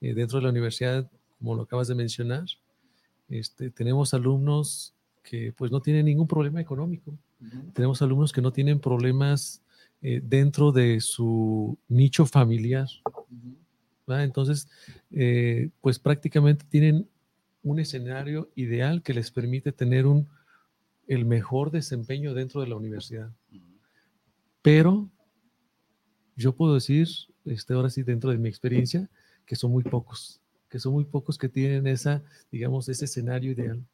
dentro de la universidad, como lo acabas de mencionar. Este, tenemos alumnos que pues no tienen ningún problema económico tenemos alumnos que no tienen problemas eh, dentro de su nicho familiar. Entonces, eh, pues prácticamente tienen un escenario ideal que les permite tener un, el mejor desempeño dentro de la universidad. Pero yo puedo decir, este, ahora sí, dentro de mi experiencia, que son muy pocos, que son muy pocos que tienen esa, digamos, ese escenario ideal.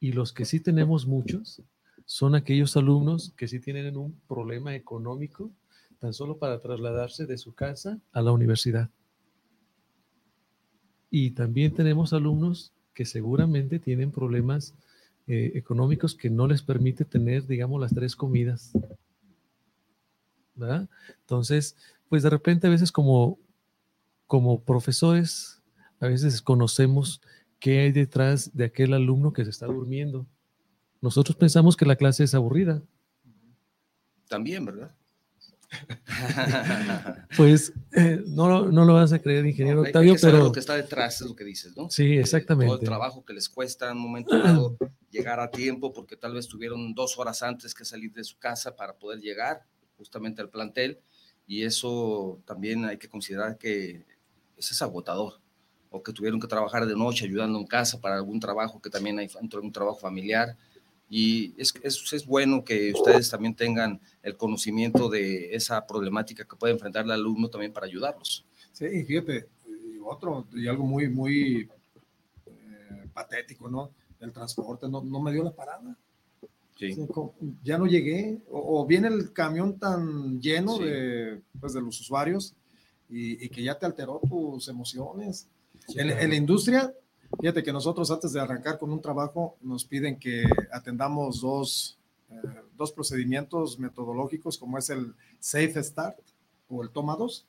Y los que sí tenemos muchos, son aquellos alumnos que sí tienen un problema económico tan solo para trasladarse de su casa a la universidad. Y también tenemos alumnos que seguramente tienen problemas eh, económicos que no les permite tener, digamos, las tres comidas. Entonces, pues de repente a veces como, como profesores, a veces conocemos qué hay detrás de aquel alumno que se está durmiendo nosotros pensamos que la clase es aburrida. También, ¿verdad? [LAUGHS] pues eh, no, no, lo vas a creer, ingeniero Octavio, pero... Lo que está detrás es lo que dices, ¿no? Sí, exactamente. Todo el trabajo que les cuesta en un momento dado [CLEARS THROAT] llegar a tiempo, porque tal vez tuvieron dos horas antes que salir de su casa para poder llegar justamente al plantel, y eso también hay que considerar que es agotador, o que tuvieron que trabajar de noche ayudando en casa para algún trabajo que también hay un trabajo familiar, y es, es, es, bueno que ustedes también tengan el conocimiento de esa problemática que puede enfrentar el alumno también para ayudarlos. Sí, fíjate, y otro, y algo muy, muy eh, patético, ¿no? El transporte, no, no, me dio la parada. Sí. ya no llegué, o, viene el camión tan lleno de, pues, de los usuarios y, y, que ya te alteró tus emociones. En, en la industria Fíjate que nosotros antes de arrancar con un trabajo nos piden que atendamos dos, eh, dos procedimientos metodológicos como es el Safe Start o el Toma 2,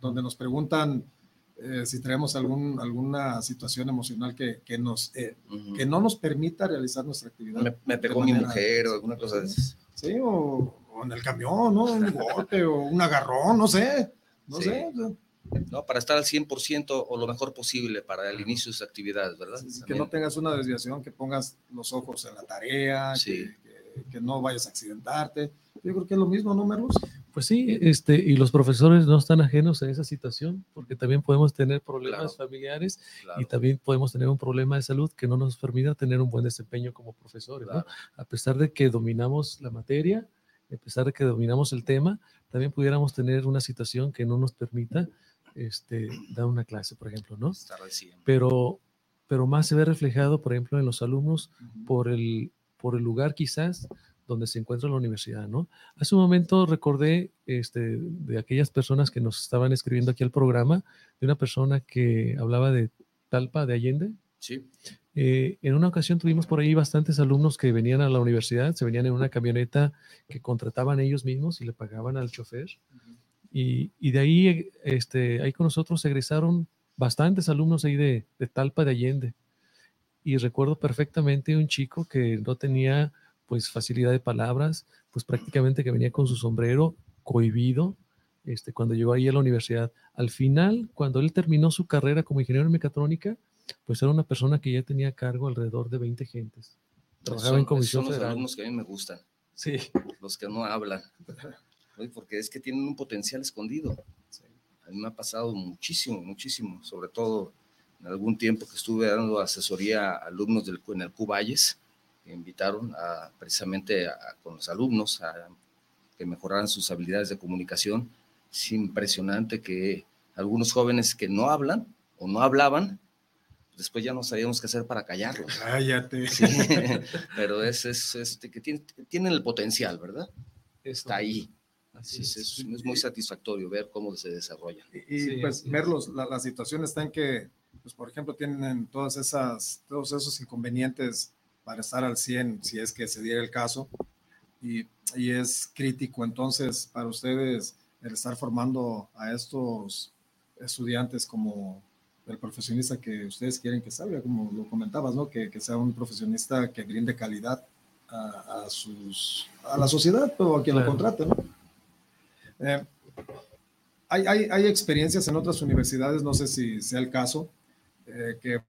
donde nos preguntan eh, si tenemos algún, alguna situación emocional que, que nos, eh, que no nos permita realizar nuestra actividad. Me, pegó mi mujer o alguna cosa de esas. Sí, o, en el camión, ¿no? Un golpe o un agarrón, no sé. No sé. ¿No? Para estar al 100% o lo mejor posible para el inicio de sus actividades, ¿verdad? que no tengas una desviación, que pongas los ojos en la tarea, que, no vayas a accidentarte. Yo creo que es lo mismo, ¿no, Merlos? Pues sí, este, y los profesores no están ajenos a esa situación, porque también podemos tener problemas familiares y también podemos tener un problema de salud que no nos permita tener un buen desempeño como profesores. ¿no? A pesar de que dominamos la materia, a pesar de que dominamos el tema, también pudiéramos tener una situación que no nos permita este, dar una clase, por ejemplo, ¿no? Pero, pero más se ve reflejado, por ejemplo, en los alumnos por, el, por el lugar quizás donde se encuentra la universidad, ¿no? Hace un momento recordé este, de aquellas personas que nos estaban escribiendo aquí al programa, de una persona que hablaba de Talpa, de Allende. Sí. Eh, en una ocasión tuvimos por ahí bastantes alumnos que venían a la universidad, se venían en una camioneta que contrataban ellos mismos y le pagaban al chofer. Y, y, de ahí, este, ahí con nosotros egresaron bastantes alumnos ahí de, de Talpa, de Allende. Y recuerdo perfectamente un chico que no tenía pues facilidad de palabras, pues prácticamente que venía con su sombrero cohibido, este, cuando llegó ahí a la universidad. Al final, cuando él terminó su carrera como ingeniero en mecatrónica, pues era una persona que ya tenía a cargo alrededor de 20 gentes. Trabajaba en comisión son los alumnos que a mí me gustan. Sí. Los que no hablan. [LAUGHS] Porque es que tienen un potencial escondido. A mí me ha pasado muchísimo, muchísimo, sobre todo en algún tiempo que estuve dando asesoría a alumnos del, en el Cuballes invitaron a, precisamente con los alumnos a que mejoraran sus habilidades de comunicación. Es impresionante que algunos jóvenes que no hablan o no hablaban, después ya no sabíamos qué hacer para callarlos. Cállate. [LAUGHS] pero es, es, este, que tienen el potencial, ¿verdad? Está ahí. Así es, es, muy satisfactorio ver cómo se desarrolla. Y, pues verlos, la, la, situación está en que, pues por ejemplo, tienen todas esas, todos esos inconvenientes para estar al 100 si es que se diera el caso. Y, y, es crítico entonces para ustedes el estar formando a estos estudiantes como el profesionista que ustedes quieren que salga, como lo comentabas, ¿no? Que, que sea un profesionista que brinde calidad a, a, sus, a la sociedad o a quien lo contrate, ¿no? Eh, hay, hay, hay, experiencias en otras universidades, no sé si sea el caso, eh, que